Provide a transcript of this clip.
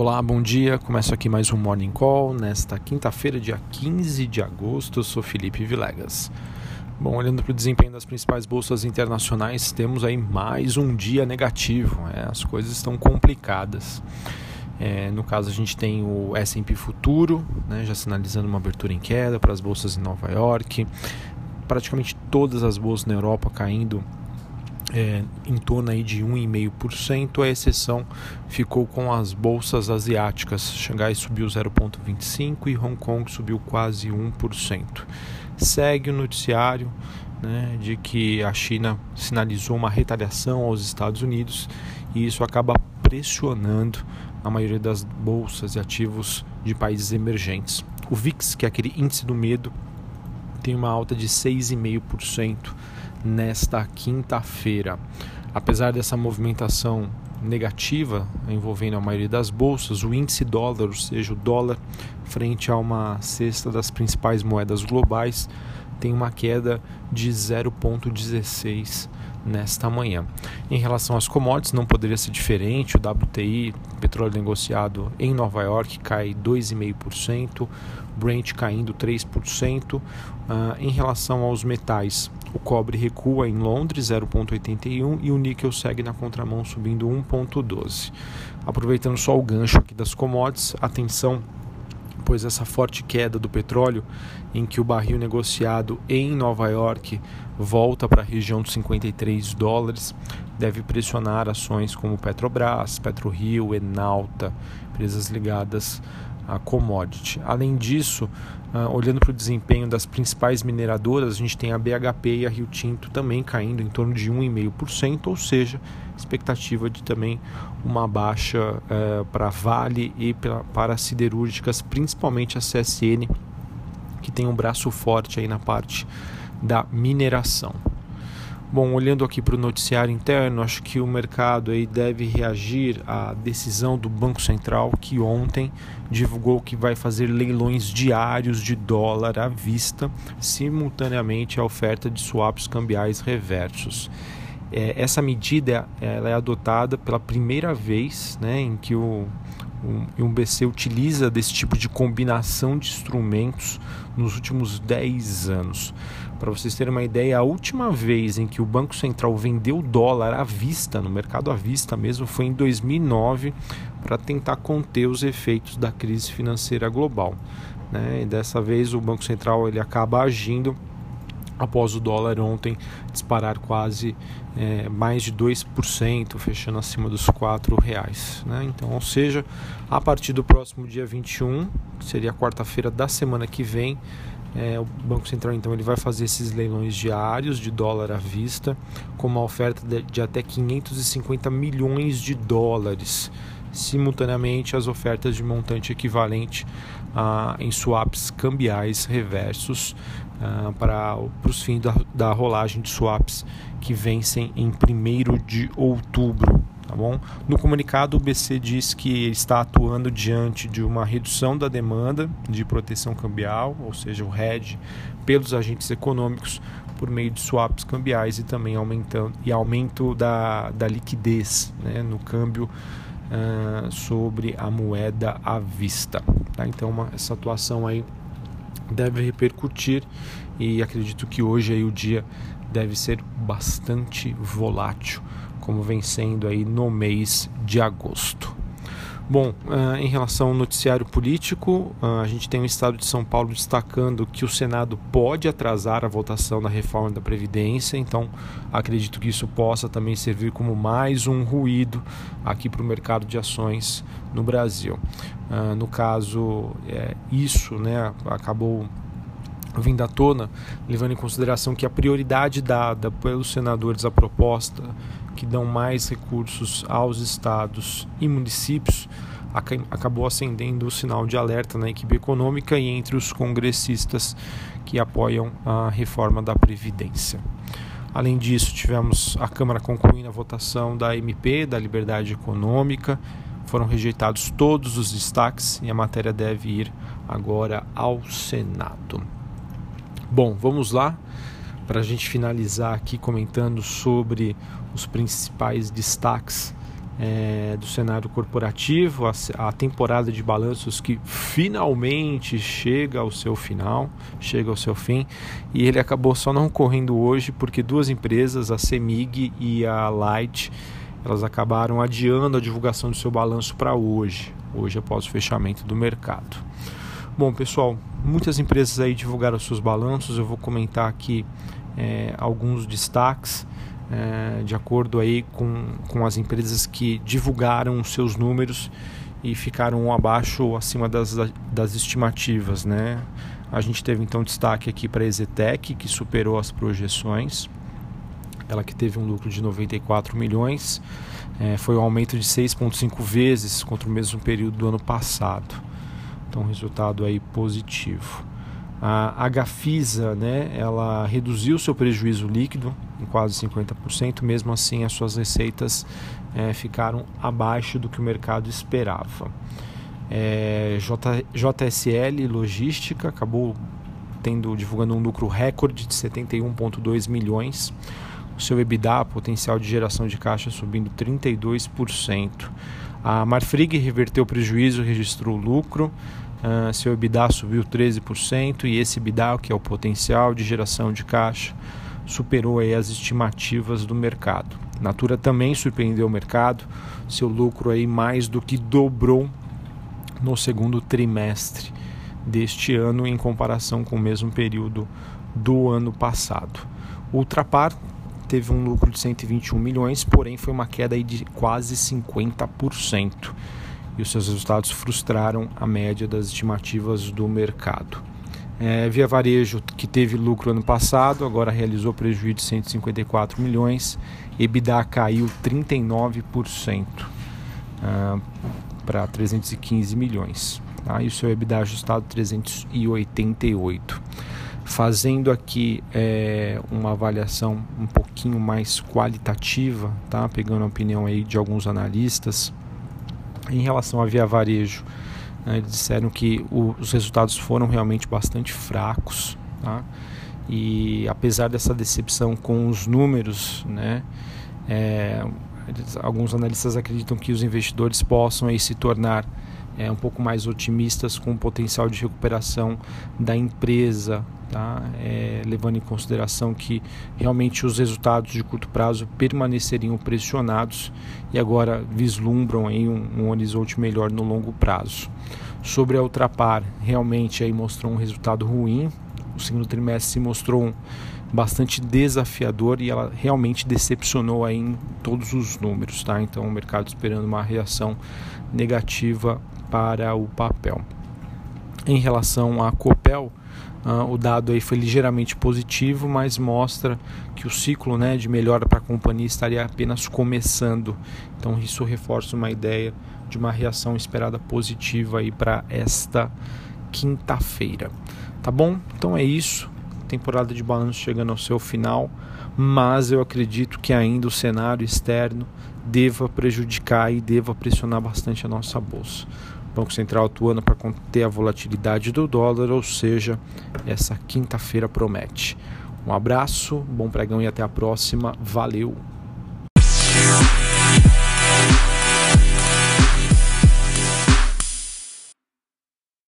Olá, bom dia. Começo aqui mais um Morning Call nesta quinta-feira, dia 15 de agosto. Eu sou Felipe Vilegas. Bom, olhando para o desempenho das principais bolsas internacionais, temos aí mais um dia negativo. É, as coisas estão complicadas. É, no caso, a gente tem o S&P Futuro, né, já sinalizando uma abertura em queda para as bolsas em Nova York. Praticamente todas as bolsas na Europa caindo é, em torno aí de 1,5%, a exceção ficou com as bolsas asiáticas. Xangai subiu 0,25% e Hong Kong subiu quase 1%. Segue o noticiário né, de que a China sinalizou uma retaliação aos Estados Unidos e isso acaba pressionando a maioria das bolsas e ativos de países emergentes. O VIX, que é aquele índice do medo, tem uma alta de 6,5% nesta quinta-feira. Apesar dessa movimentação negativa envolvendo a maioria das bolsas, o índice dólar, ou seja, o dólar frente a uma cesta das principais moedas globais, tem uma queda de 0,16 nesta manhã. Em relação às commodities, não poderia ser diferente. O WTI, petróleo negociado em Nova York, cai 2,5%, Brent caindo 3%. Uh, ah, em relação aos metais, o cobre recua em Londres 0,81 e o níquel segue na contramão subindo 1,12. Aproveitando só o gancho aqui das commodities, atenção pois essa forte queda do petróleo, em que o barril negociado em Nova York volta para a região dos 53 dólares, deve pressionar ações como Petrobras, PetroRio, Enalta, empresas ligadas a commodity. Além disso, uh, olhando para o desempenho das principais mineradoras, a gente tem a BHP e a Rio Tinto também caindo em torno de 1,5%, ou seja, expectativa de também uma baixa uh, para Vale e para siderúrgicas, principalmente a CSN, que tem um braço forte aí na parte da mineração. Bom, olhando aqui para o noticiário interno, acho que o mercado aí deve reagir à decisão do Banco Central que ontem divulgou que vai fazer leilões diários de dólar à vista, simultaneamente à oferta de swaps cambiais reversos. É, essa medida ela é adotada pela primeira vez né, em que o, o, um BC utiliza desse tipo de combinação de instrumentos nos últimos 10 anos. Para vocês terem uma ideia, a última vez em que o Banco Central vendeu dólar à vista, no mercado à vista mesmo, foi em 2009, para tentar conter os efeitos da crise financeira global. Né? E dessa vez o Banco Central ele acaba agindo após o dólar ontem disparar quase é, mais de 2%, fechando acima dos R$ reais. Né? Então, ou seja, a partir do próximo dia 21, que seria a quarta-feira da semana que vem, é, o Banco Central então ele vai fazer esses leilões diários de dólar à vista com uma oferta de, de até 550 milhões de dólares simultaneamente as ofertas de montante equivalente ah, em swaps cambiais reversos ah, para, os fins da, da rolagem de swaps que vencem em 1 de outubro. Tá bom? No comunicado, o BC diz que está atuando diante de uma redução da demanda de proteção cambial, ou seja, o hedge, pelos agentes econômicos por meio de swaps cambiais e também aumentando e aumento da, da liquidez né, no câmbio uh, sobre a moeda à vista. Tá? Então, uma, essa atuação aí deve repercutir e acredito que hoje aí o dia deve ser bastante volátil como vem sendo aí no mês de agosto. Bom, uh, em relação ao noticiário político, uh, a gente tem o Estado de São Paulo destacando que o Senado pode atrasar a votação da reforma da Previdência, então acredito que isso possa também servir como mais um ruído aqui para o mercado de ações no Brasil. Uh, no caso, isso né, acabou vindo à tona, levando em consideração que a prioridade dada pelos senadores à proposta que dão mais recursos aos estados e municípios acabou acendendo o sinal de alerta na equipe econômica e entre os congressistas que apoiam a reforma da Previdência. Além disso, tivemos a Câmara concluindo a votação da MP, da Liberdade Econômica. Foram rejeitados todos os destaques e a matéria deve ir agora ao Senado. Bom, vamos lá para a gente finalizar aqui comentando sobre os principais destaques é, do cenário corporativo, a, a, temporada de balanços que finalmente chega ao seu final, chega ao seu fim, e ele acabou só não correndo hoje porque duas empresas, a Semig e a Light, elas acabaram adiando a divulgação do seu balanço para hoje, hoje após o fechamento do mercado. Bom, pessoal, muitas empresas aí divulgaram seus balanços, eu vou comentar aqui é, alguns destaques é, de acordo aí com, com as empresas que divulgaram os seus números e ficaram abaixo ou acima das, das estimativas. Né? A gente teve então destaque aqui para a Ezetec, que superou as projeções. Ela que teve um lucro de 94 milhões, é, foi um aumento de 6,5 vezes contra o mesmo período do ano passado. Então, resultado aí positivo. A Gafisa, né, ela reduziu seu prejuízo líquido em quase 50%, mesmo assim as suas receitas é, ficaram abaixo do que o mercado esperava. É, J, JSL Logística acabou tendo divulgando um lucro recorde de 71,2 milhões. O seu EBITDA, potencial de geração de caixa, subindo 32%. A Marfrig reverteu prejuízo, registrou lucro. Uh, seu EBITDA subiu 13% e esse EBITDA, que é o potencial de geração de caixa, superou aí as estimativas do mercado. Natura também surpreendeu o mercado, seu lucro aí mais do que dobrou no segundo trimestre deste ano em comparação com o mesmo período do ano passado. Ultrapar teve um lucro de 121 milhões, porém foi uma queda de quase 50% e os seus resultados frustraram a média das estimativas do mercado. É, Via Varejo, que teve lucro ano passado, agora realizou prejuízo de 154 milhões, EBITDA caiu 39% uh, para 315 milhões. Tá? E o seu EBITDA ajustado 388. Fazendo aqui é, uma avaliação um pouquinho mais qualitativa, tá? pegando a opinião aí de alguns analistas, em relação à Via Varejo, né, eles disseram que o, os resultados foram realmente bastante fracos. Tá? E apesar dessa decepção com os números, né, é, alguns analistas acreditam que os investidores possam aí, se tornar é, um pouco mais otimistas com o potencial de recuperação da empresa tá? É, levando em consideração que realmente os resultados de curto prazo permaneceriam pressionados e agora vislumbram aí um, um horizonte melhor no longo prazo. Sobre a Ultrapar, realmente aí mostrou um resultado ruim. O segundo trimestre se mostrou um, bastante desafiador e ela realmente decepcionou aí em todos os números, tá? Então o mercado esperando uma reação negativa para o papel. Em relação à Copel, Uh, o dado aí foi ligeiramente positivo, mas mostra que o ciclo né, de melhora para a companhia estaria apenas começando. Então isso reforça uma ideia de uma reação esperada positiva aí para esta quinta-feira. Tá bom? Então é isso. Temporada de balanço chegando ao seu final, mas eu acredito que ainda o cenário externo deva prejudicar e deva pressionar bastante a nossa bolsa. Banco Central atuando para conter a volatilidade do dólar, ou seja, essa quinta-feira promete. Um abraço, bom pregão e até a próxima. Valeu!